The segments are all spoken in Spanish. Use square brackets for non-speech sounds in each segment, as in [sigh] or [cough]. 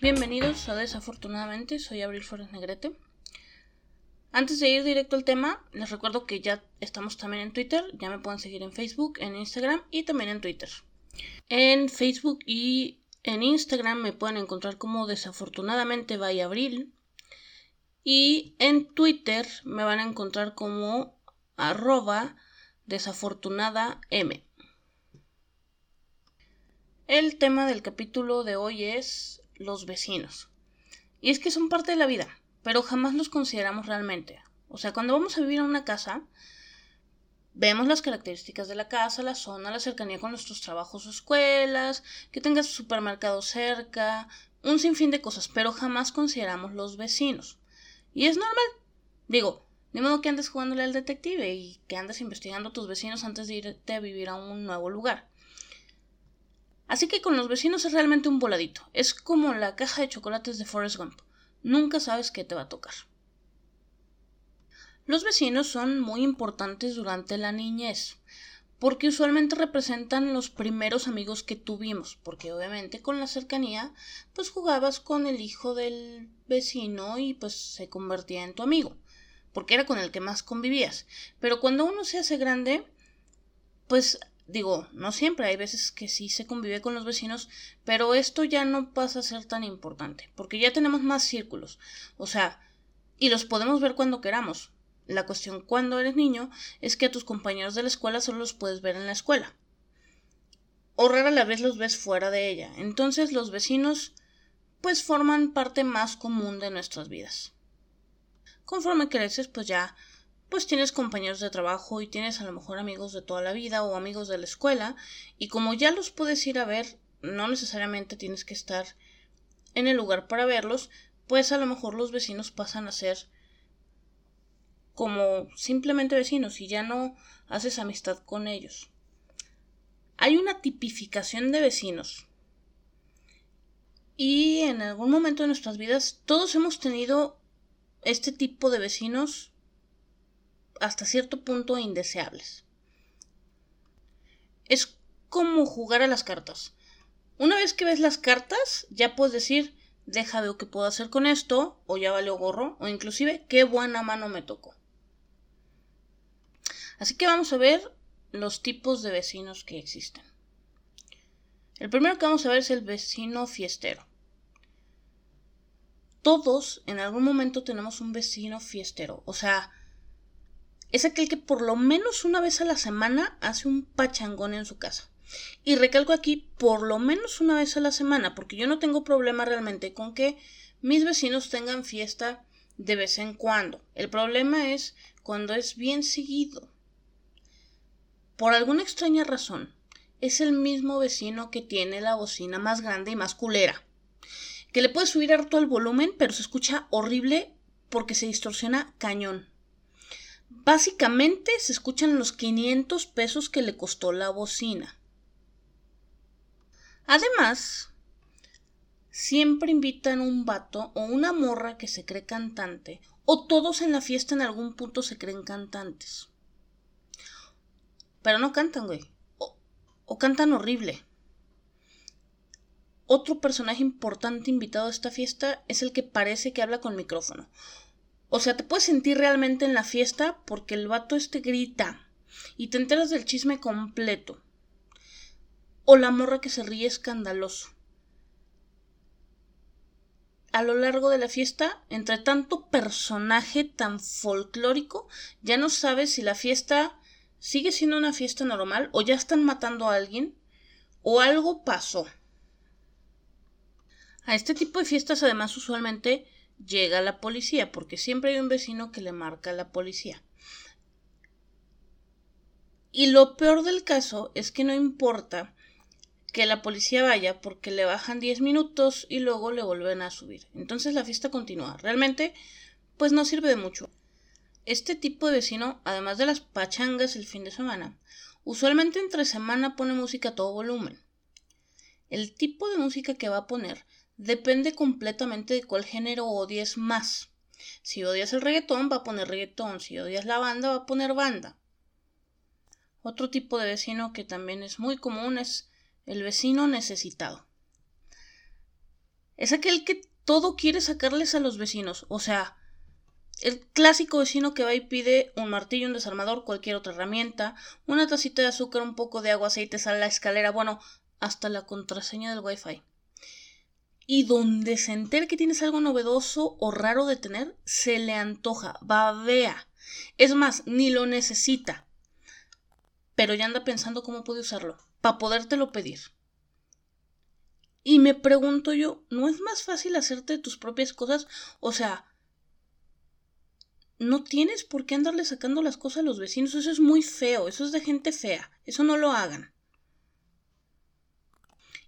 Bienvenidos a Desafortunadamente, soy Abril Flores Negrete. Antes de ir directo al tema, les recuerdo que ya estamos también en Twitter, ya me pueden seguir en Facebook, en Instagram y también en Twitter. En Facebook y en Instagram me pueden encontrar como Desafortunadamente by Abril. Y en Twitter me van a encontrar como arroba desafortunada M. El tema del capítulo de hoy es los vecinos. Y es que son parte de la vida, pero jamás los consideramos realmente. O sea, cuando vamos a vivir en una casa, vemos las características de la casa, la zona, la cercanía con nuestros trabajos o escuelas, que tengas supermercado cerca, un sinfín de cosas, pero jamás consideramos los vecinos. Y es normal. Digo, de modo que andes jugándole al detective y que andes investigando a tus vecinos antes de irte a vivir a un nuevo lugar. Así que con los vecinos es realmente un voladito. Es como la caja de chocolates de Forrest Gump. Nunca sabes qué te va a tocar. Los vecinos son muy importantes durante la niñez, porque usualmente representan los primeros amigos que tuvimos, porque obviamente con la cercanía, pues jugabas con el hijo del vecino y pues se convertía en tu amigo, porque era con el que más convivías. Pero cuando uno se hace grande, pues Digo, no siempre, hay veces que sí se convive con los vecinos, pero esto ya no pasa a ser tan importante, porque ya tenemos más círculos, o sea, y los podemos ver cuando queramos. La cuestión cuando eres niño es que a tus compañeros de la escuela solo los puedes ver en la escuela. O rara la vez los ves fuera de ella. Entonces los vecinos pues forman parte más común de nuestras vidas. Conforme creces, pues ya pues tienes compañeros de trabajo y tienes a lo mejor amigos de toda la vida o amigos de la escuela y como ya los puedes ir a ver, no necesariamente tienes que estar en el lugar para verlos, pues a lo mejor los vecinos pasan a ser como simplemente vecinos y ya no haces amistad con ellos. Hay una tipificación de vecinos. Y en algún momento de nuestras vidas todos hemos tenido este tipo de vecinos hasta cierto punto indeseables. Es como jugar a las cartas. Una vez que ves las cartas, ya puedes decir, deja ver qué puedo hacer con esto, o ya valió gorro, o inclusive qué buena mano me tocó. Así que vamos a ver los tipos de vecinos que existen. El primero que vamos a ver es el vecino fiestero. Todos en algún momento tenemos un vecino fiestero, o sea, es aquel que por lo menos una vez a la semana hace un pachangón en su casa. Y recalco aquí por lo menos una vez a la semana, porque yo no tengo problema realmente con que mis vecinos tengan fiesta de vez en cuando. El problema es cuando es bien seguido. Por alguna extraña razón, es el mismo vecino que tiene la bocina más grande y más culera. Que le puede subir harto el volumen, pero se escucha horrible porque se distorsiona cañón. Básicamente se escuchan los 500 pesos que le costó la bocina. Además, siempre invitan un vato o una morra que se cree cantante, o todos en la fiesta en algún punto se creen cantantes. Pero no cantan, güey. O, o cantan horrible. Otro personaje importante invitado a esta fiesta es el que parece que habla con micrófono. O sea, te puedes sentir realmente en la fiesta porque el vato este grita y te enteras del chisme completo. O la morra que se ríe escandaloso. A lo largo de la fiesta, entre tanto personaje tan folclórico, ya no sabes si la fiesta sigue siendo una fiesta normal o ya están matando a alguien o algo pasó. A este tipo de fiestas además usualmente llega la policía, porque siempre hay un vecino que le marca a la policía. Y lo peor del caso es que no importa que la policía vaya porque le bajan 10 minutos y luego le vuelven a subir. Entonces la fiesta continúa. Realmente, pues no sirve de mucho. Este tipo de vecino, además de las pachangas el fin de semana, usualmente entre semana pone música a todo volumen. El tipo de música que va a poner depende completamente de cuál género odies más. Si odias el reggaetón, va a poner reggaetón. Si odias la banda, va a poner banda. Otro tipo de vecino que también es muy común es el vecino necesitado. Es aquel que todo quiere sacarles a los vecinos. O sea, el clásico vecino que va y pide un martillo, un desarmador, cualquier otra herramienta, una tacita de azúcar, un poco de agua, aceite, sal, la escalera, bueno, hasta la contraseña del wifi. Y donde se entere que tienes algo novedoso o raro de tener, se le antoja, babea. Es más, ni lo necesita. Pero ya anda pensando cómo puede usarlo, para podértelo pedir. Y me pregunto yo, ¿no es más fácil hacerte tus propias cosas? O sea, no tienes por qué andarle sacando las cosas a los vecinos. Eso es muy feo, eso es de gente fea. Eso no lo hagan.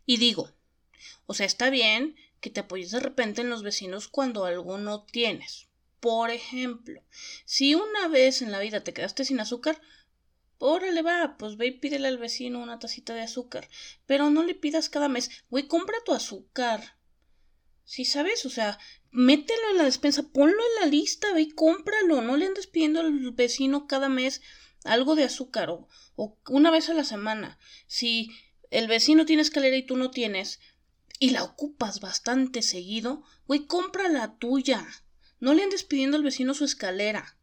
Y digo, o sea, está bien que te apoyes de repente en los vecinos cuando algo no tienes. Por ejemplo, si una vez en la vida te quedaste sin azúcar, Órale, va, pues ve y pídele al vecino una tacita de azúcar. Pero no le pidas cada mes. Güey, compra tu azúcar. Sí, sabes, o sea, mételo en la despensa, ponlo en la lista, ve y cómpralo. No le andes pidiendo al vecino cada mes algo de azúcar o, o una vez a la semana. Si el vecino tiene escalera y tú no tienes, y la ocupas bastante seguido, güey, compra la tuya. No le andes pidiendo al vecino su escalera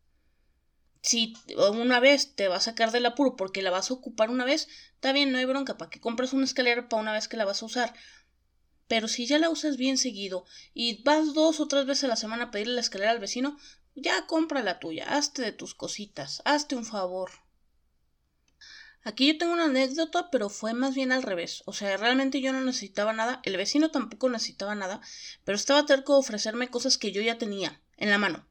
si una vez te va a sacar del apuro porque la vas a ocupar una vez, está bien, no hay bronca, para que compres una escalera para una vez que la vas a usar. Pero si ya la usas bien seguido y vas dos o tres veces a la semana a pedirle la escalera al vecino, ya compra la tuya, hazte de tus cositas, hazte un favor. Aquí yo tengo una anécdota, pero fue más bien al revés. O sea, realmente yo no necesitaba nada, el vecino tampoco necesitaba nada, pero estaba terco de ofrecerme cosas que yo ya tenía en la mano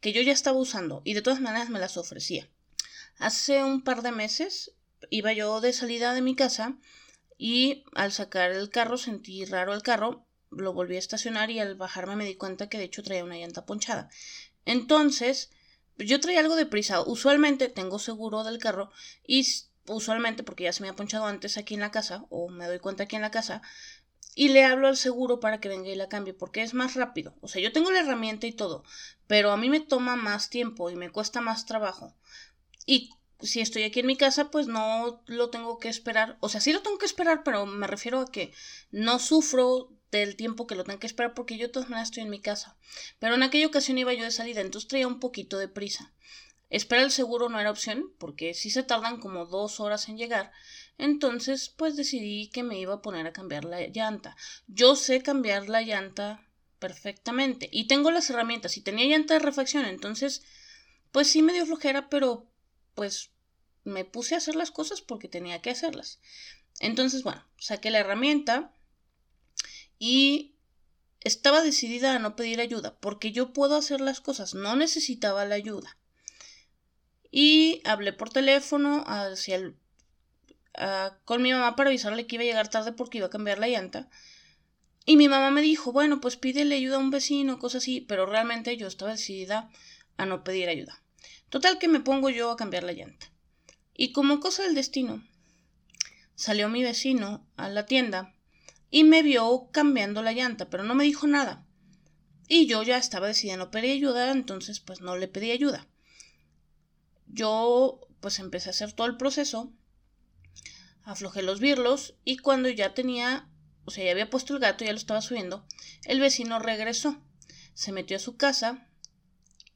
que yo ya estaba usando y de todas maneras me las ofrecía. Hace un par de meses iba yo de salida de mi casa y al sacar el carro sentí raro el carro, lo volví a estacionar y al bajarme me di cuenta que de hecho traía una llanta ponchada. Entonces, yo traía algo de prisa. Usualmente tengo seguro del carro y usualmente porque ya se me ha ponchado antes aquí en la casa o me doy cuenta aquí en la casa, y le hablo al seguro para que venga y la cambie, porque es más rápido. O sea, yo tengo la herramienta y todo, pero a mí me toma más tiempo y me cuesta más trabajo. Y si estoy aquí en mi casa, pues no lo tengo que esperar. O sea, sí lo tengo que esperar, pero me refiero a que no sufro del tiempo que lo tengo que esperar porque yo de todas maneras estoy en mi casa. Pero en aquella ocasión iba yo de salida, entonces traía un poquito de prisa. Esperar el seguro no era opción, porque sí se tardan como dos horas en llegar. Entonces, pues decidí que me iba a poner a cambiar la llanta. Yo sé cambiar la llanta perfectamente. Y tengo las herramientas. Y tenía llanta de refacción. Entonces, pues sí me dio flojera, pero pues me puse a hacer las cosas porque tenía que hacerlas. Entonces, bueno, saqué la herramienta y estaba decidida a no pedir ayuda porque yo puedo hacer las cosas. No necesitaba la ayuda. Y hablé por teléfono hacia el, con mi mamá para avisarle que iba a llegar tarde porque iba a cambiar la llanta. Y mi mamá me dijo, bueno, pues pídele ayuda a un vecino, cosas así, pero realmente yo estaba decidida a no pedir ayuda. Total que me pongo yo a cambiar la llanta. Y como cosa del destino, salió mi vecino a la tienda y me vio cambiando la llanta, pero no me dijo nada. Y yo ya estaba decidida a no pedir ayuda, entonces pues no le pedí ayuda yo pues empecé a hacer todo el proceso, aflojé los birlos y cuando ya tenía, o sea, ya había puesto el gato, ya lo estaba subiendo, el vecino regresó, se metió a su casa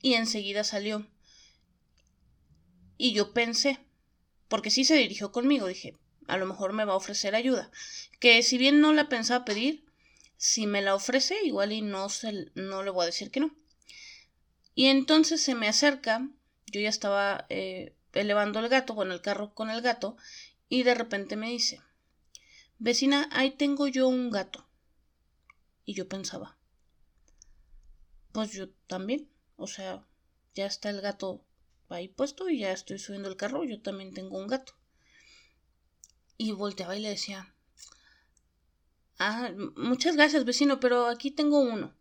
y enseguida salió. Y yo pensé, porque sí se dirigió conmigo, dije, a lo mejor me va a ofrecer ayuda, que si bien no la pensaba pedir, si me la ofrece, igual y no, se, no le voy a decir que no. Y entonces se me acerca yo ya estaba eh, elevando el gato, bueno, el carro con el gato, y de repente me dice, vecina, ahí tengo yo un gato. Y yo pensaba, pues yo también, o sea, ya está el gato ahí puesto y ya estoy subiendo el carro, yo también tengo un gato. Y volteaba y le decía, ah, muchas gracias vecino, pero aquí tengo uno.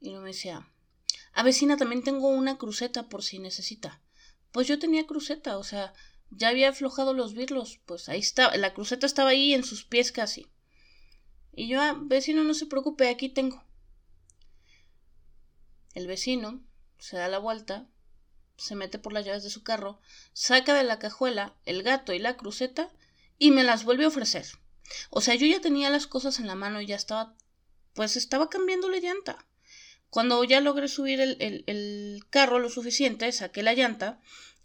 Y no me decía, a vecina, también tengo una cruceta por si necesita. Pues yo tenía cruceta, o sea, ya había aflojado los birlos, pues ahí está, la cruceta estaba ahí en sus pies casi. Y yo, ah, vecino, no se preocupe, aquí tengo. El vecino se da la vuelta, se mete por las llaves de su carro, saca de la cajuela el gato y la cruceta y me las vuelve a ofrecer. O sea, yo ya tenía las cosas en la mano y ya estaba, pues estaba cambiando la llanta. Cuando ya logré subir el, carro lo suficiente, saqué la llanta,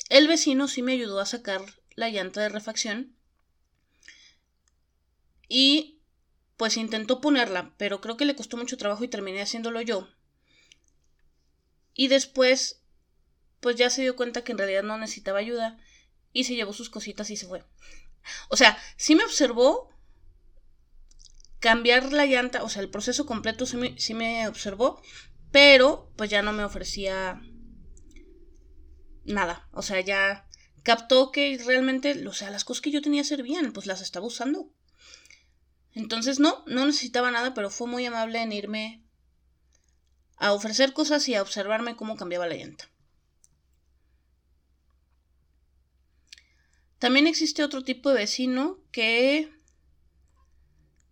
el vecino sí me ayudó a sacar la llanta de refacción y pues intentó ponerla, pero creo que le costó mucho trabajo y terminé haciéndolo yo. Y después, pues ya se dio cuenta que en realidad no necesitaba ayuda y se llevó sus cositas y se fue. O sea, sí me observó cambiar la llanta, o sea, el proceso completo sí me observó, pero pues ya no me ofrecía nada. O sea, ya captó que realmente, o sea, las cosas que yo tenía servían, pues las estaba usando. Entonces no, no necesitaba nada, pero fue muy amable en irme a ofrecer cosas y a observarme cómo cambiaba la llanta. También existe otro tipo de vecino que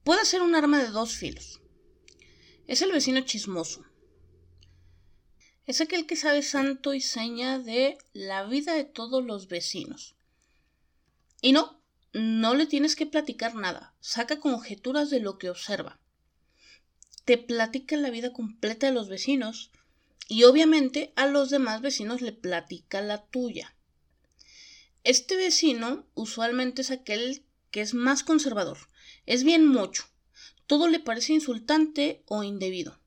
puede ser un arma de dos filos. Es el vecino chismoso. Es aquel que sabe santo y seña de la vida de todos los vecinos. Y no, no le tienes que platicar nada. Saca conjeturas de lo que observa. Te platica la vida completa de los vecinos y obviamente a los demás vecinos le platica la tuya. Este vecino usualmente es aquel que es más conservador, es bien mocho, todo le parece insultante o indebido.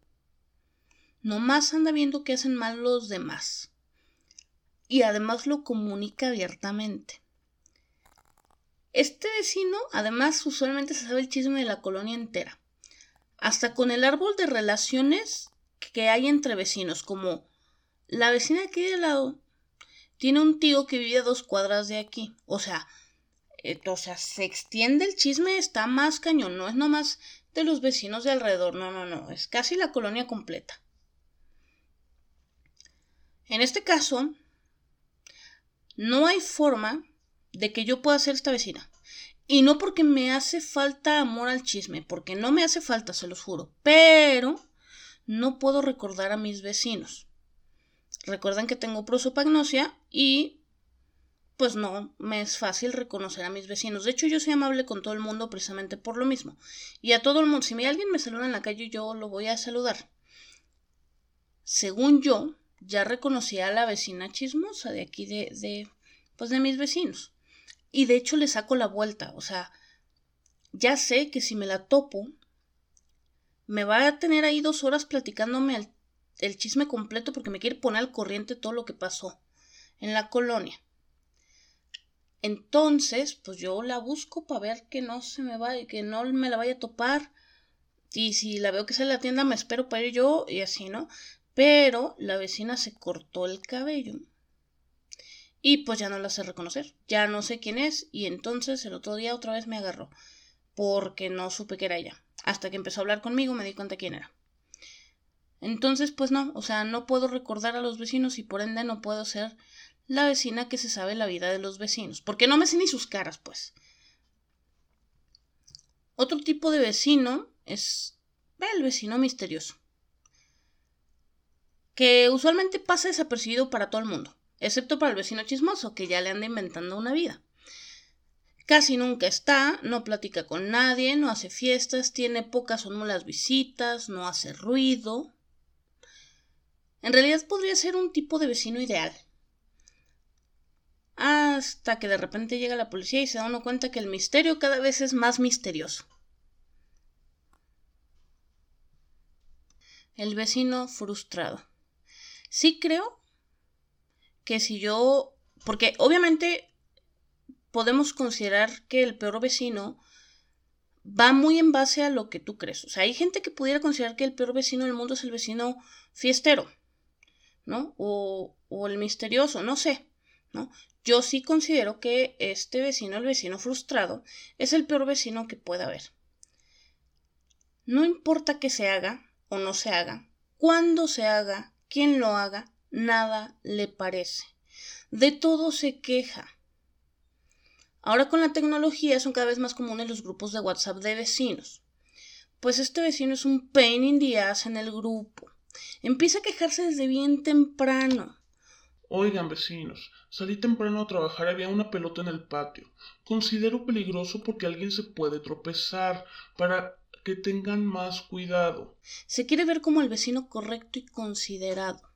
Nomás anda viendo que hacen mal los demás. Y además lo comunica abiertamente. Este vecino, además, usualmente se sabe el chisme de la colonia entera. Hasta con el árbol de relaciones que hay entre vecinos, como la vecina de aquí de lado tiene un tío que vive a dos cuadras de aquí. O sea, eh, o sea, se extiende el chisme, está más cañón, no es nomás de los vecinos de alrededor, no, no, no, es casi la colonia completa. En este caso, no hay forma de que yo pueda ser esta vecina. Y no porque me hace falta amor al chisme, porque no me hace falta, se los juro. Pero no puedo recordar a mis vecinos. Recuerden que tengo prosopagnosia y pues no me es fácil reconocer a mis vecinos. De hecho, yo soy amable con todo el mundo precisamente por lo mismo. Y a todo el mundo, si alguien me saluda en la calle, yo lo voy a saludar. Según yo, ya reconocí a la vecina chismosa de aquí de, de, pues de mis vecinos. Y de hecho le saco la vuelta, o sea, ya sé que si me la topo, me va a tener ahí dos horas platicándome el, el chisme completo porque me quiere poner al corriente todo lo que pasó en la colonia. Entonces, pues yo la busco para ver que no se me vaya, que no me la vaya a topar. Y si la veo que sale a la tienda, me espero para ir yo y así, ¿no? Pero la vecina se cortó el cabello. Y pues ya no la sé reconocer. Ya no sé quién es. Y entonces el otro día otra vez me agarró. Porque no supe que era ella. Hasta que empezó a hablar conmigo me di cuenta quién era. Entonces, pues no, o sea, no puedo recordar a los vecinos y por ende no puedo ser la vecina que se sabe la vida de los vecinos. Porque no me sé ni sus caras, pues. Otro tipo de vecino es el vecino misterioso que usualmente pasa desapercibido para todo el mundo, excepto para el vecino chismoso, que ya le anda inventando una vida. Casi nunca está, no platica con nadie, no hace fiestas, tiene pocas o nulas visitas, no hace ruido. En realidad podría ser un tipo de vecino ideal. Hasta que de repente llega la policía y se da uno cuenta que el misterio cada vez es más misterioso. El vecino frustrado sí creo que si yo, porque obviamente podemos considerar que el peor vecino va muy en base a lo que tú crees. O sea, hay gente que pudiera considerar que el peor vecino del mundo es el vecino fiestero, ¿no? O, o el misterioso, no sé, ¿no? Yo sí considero que este vecino, el vecino frustrado, es el peor vecino que pueda haber. No importa que se haga o no se haga, cuándo se haga, quien lo haga, nada le parece. De todo se queja. Ahora con la tecnología son cada vez más comunes los grupos de WhatsApp de vecinos. Pues este vecino es un pain in the ass en el grupo. Empieza a quejarse desde bien temprano. Oigan, vecinos, salí temprano a trabajar, había una pelota en el patio. Considero peligroso porque alguien se puede tropezar, para que tengan más cuidado. Se quiere ver como el vecino correcto y considerado.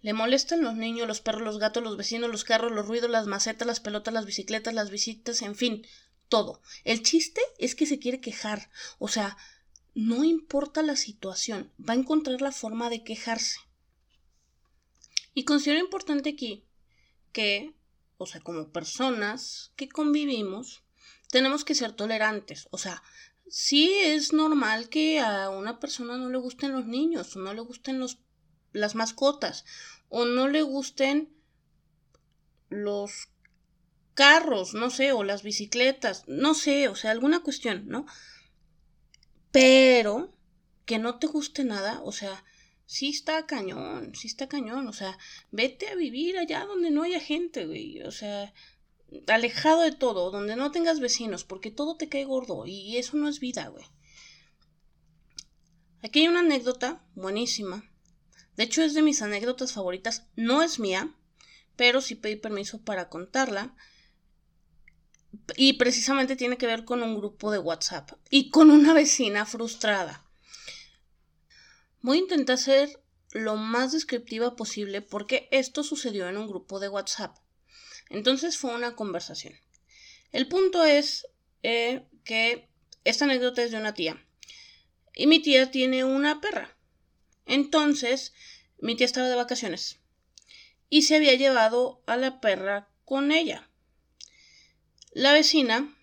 Le molestan los niños, los perros, los gatos, los vecinos, los carros, los ruidos, las macetas, las pelotas, las bicicletas, las visitas, en fin, todo. El chiste es que se quiere quejar. O sea, no importa la situación, va a encontrar la forma de quejarse. Y considero importante aquí que, o sea, como personas que convivimos, tenemos que ser tolerantes. O sea, sí es normal que a una persona no le gusten los niños, o no le gusten los, las mascotas, o no le gusten los carros, no sé, o las bicicletas, no sé, o sea, alguna cuestión, ¿no? Pero que no te guste nada, o sea, sí está cañón, sí está cañón, o sea, vete a vivir allá donde no haya gente, güey, o sea, alejado de todo, donde no tengas vecinos, porque todo te cae gordo y eso no es vida, güey. Aquí hay una anécdota buenísima. De hecho, es de mis anécdotas favoritas. No es mía, pero sí pedí permiso para contarla. Y precisamente tiene que ver con un grupo de WhatsApp y con una vecina frustrada. Voy a intentar ser lo más descriptiva posible porque esto sucedió en un grupo de WhatsApp. Entonces fue una conversación. El punto es eh, que esta anécdota es de una tía. Y mi tía tiene una perra. Entonces, mi tía estaba de vacaciones. Y se había llevado a la perra con ella. La vecina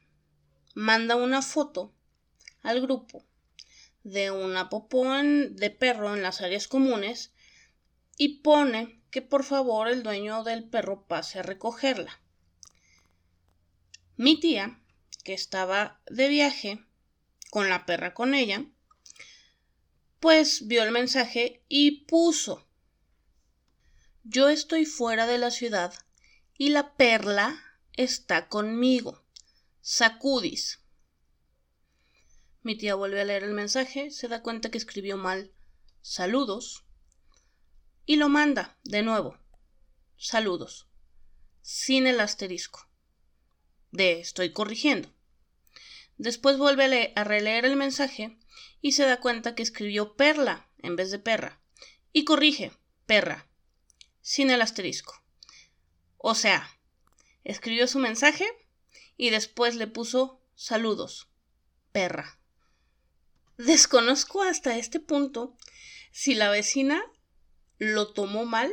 manda una foto al grupo de una popón de perro en las áreas comunes y pone que por favor el dueño del perro pase a recogerla. Mi tía, que estaba de viaje con la perra con ella, pues vio el mensaje y puso Yo estoy fuera de la ciudad y la perla está conmigo. Sacudis. Mi tía vuelve a leer el mensaje, se da cuenta que escribió mal saludos y lo manda de nuevo. Saludos. Sin el asterisco. De estoy corrigiendo. Después vuelve a, releer el mensaje y se da cuenta que escribió perla en vez de perra. Y corrige, perra. Sin el asterisco. O sea, escribió su mensaje y después le puso saludos, perra. Desconozco hasta este punto si la vecina lo tomó mal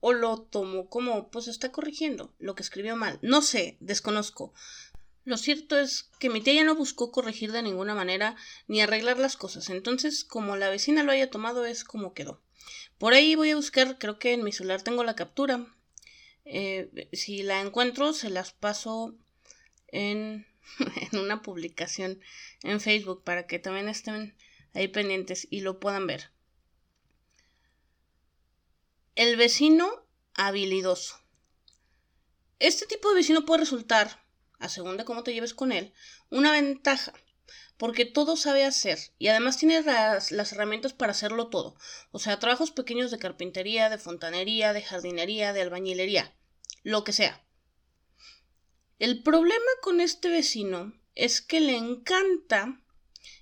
o lo tomó como pues está corrigiendo lo que escribió mal. No sé, desconozco. Lo cierto es que mi tía ya no buscó corregir de ninguna manera ni arreglar las cosas. Entonces, como la vecina lo haya tomado, es como quedó. Por ahí voy a buscar, creo que en mi celular tengo la captura. Eh, si la encuentro, se las paso en [laughs] en una publicación en Facebook para que también estén ahí pendientes y lo puedan ver. El vecino habilidoso. Este tipo de vecino puede resultar, a según de cómo te lleves con él, una ventaja, porque todo sabe hacer y además tiene las, las, herramientas para hacerlo todo. O sea, trabajos pequeños de carpintería, de fontanería, de jardinería, de albañilería, lo que sea. El problema con este vecino es que le encanta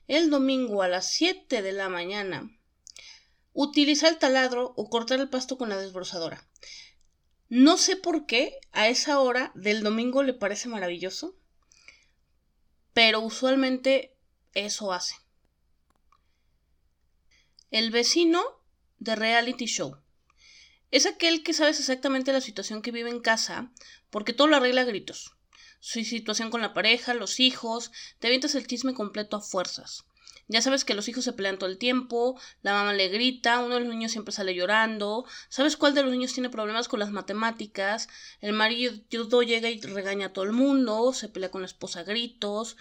el domingo a las 7 de la mañana utilizar el taladro o cortar el pasto con la desbrozadora. No sé por qué a esa hora del domingo le parece maravilloso, pero usualmente eso hace. El vecino de reality show. Es aquel que sabes exactamente la situación que vive en casa porque todo lo arregla a gritos su situación con la pareja, los hijos, te avientas el chisme completo a fuerzas. Ya sabes que los hijos se pelean todo el tiempo, la mamá le grita, uno de los niños siempre sale llorando, sabes cuál de los niños tiene problemas con las matemáticas, el marido llega y regaña a todo el mundo, se pelea con la esposa a gritos,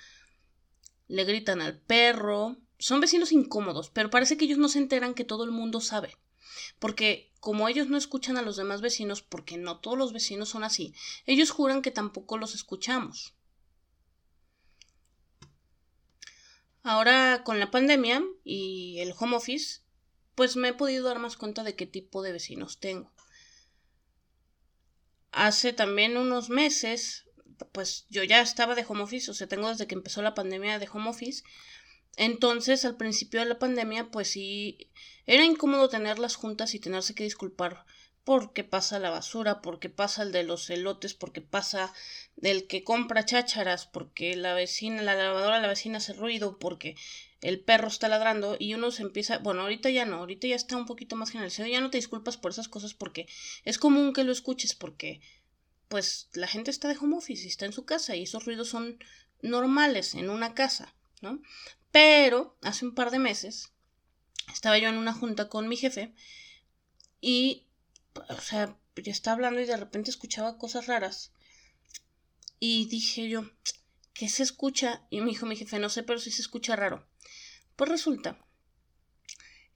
le gritan al perro, son vecinos incómodos, pero parece que ellos no se enteran que todo el mundo sabe. Porque como ellos no escuchan a los demás vecinos, porque no todos los vecinos son así, ellos juran que tampoco los escuchamos. Ahora con la pandemia y el home office, pues me he podido dar más cuenta de qué tipo de vecinos tengo. hace también unos meses, pues yo ya estaba de home office, o sea, tengo desde que empezó la pandemia de home office. Entonces, al principio de la pandemia, pues sí, era incómodo tener las juntas y tenerse que disculpar porque pasa la basura, porque pasa el de los elotes, porque pasa el que compra chácharas, porque la vecina, la lavadora la vecina hace ruido, porque el perro está ladrando y uno se empieza, bueno, ahorita ya no, ahorita ya está un poquito más generalizado, ya no te disculpas por esas cosas porque es común que lo escuches porque pues la gente está de home office y está en su casa y esos ruidos son normales en una casa, ¿no? Pero hace un par de meses estaba yo en una junta con mi jefe y o sea, yo estaba hablando y de repente escuchaba cosas raras. Y dije yo, ¿qué se escucha? Y me dijo mi jefe, no sé, pero sí se escucha raro. Pues resulta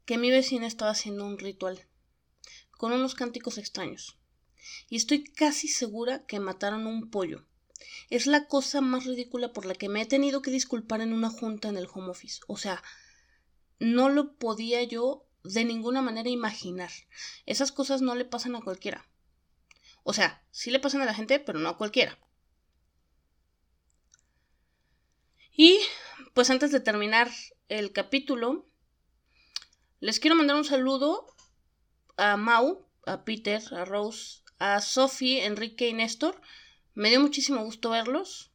que mi vecina estaba haciendo un ritual con unos cánticos extraños. Y estoy casi segura que mataron un pollo. Es la cosa más ridícula por la que me he tenido que disculpar en una junta en el home office. O sea, no lo podía yo de ninguna manera imaginar. Esas cosas no le pasan a cualquiera. O sea, sí le pasan a la gente, pero no a cualquiera. Y pues antes de terminar el capítulo, les quiero mandar un saludo a Mau, a Peter, a Rose, a Sophie, Enrique y Néstor. Me dio muchísimo gusto verlos.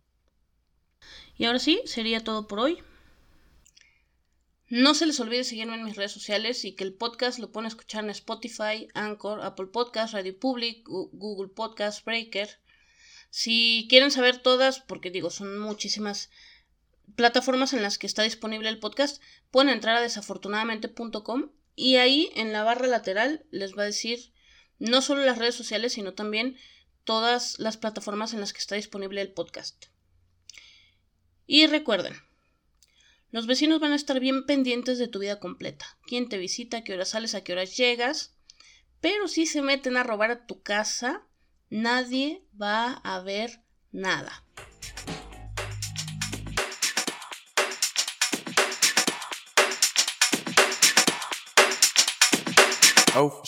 Y ahora sí, sería todo por hoy. No se les olvide seguirme en mis redes sociales y que el podcast lo pueden escuchar en Spotify, Anchor, Apple Podcast, Radio Public, Google Podcast, Breaker. Si quieren saber todas, porque digo, son muchísimas plataformas en las que está disponible el podcast, pueden entrar a desafortunadamente.com y ahí en la barra lateral les va a decir no solo las redes sociales, sino también todas las plataformas en las que está disponible el podcast. Y recuerden, los vecinos van a estar bien pendientes de tu vida completa. ¿Quién te visita? ¿A qué hora sales? ¿A qué horas llegas? Pero si se meten a robar a tu casa, nadie va a ver nada. Oh,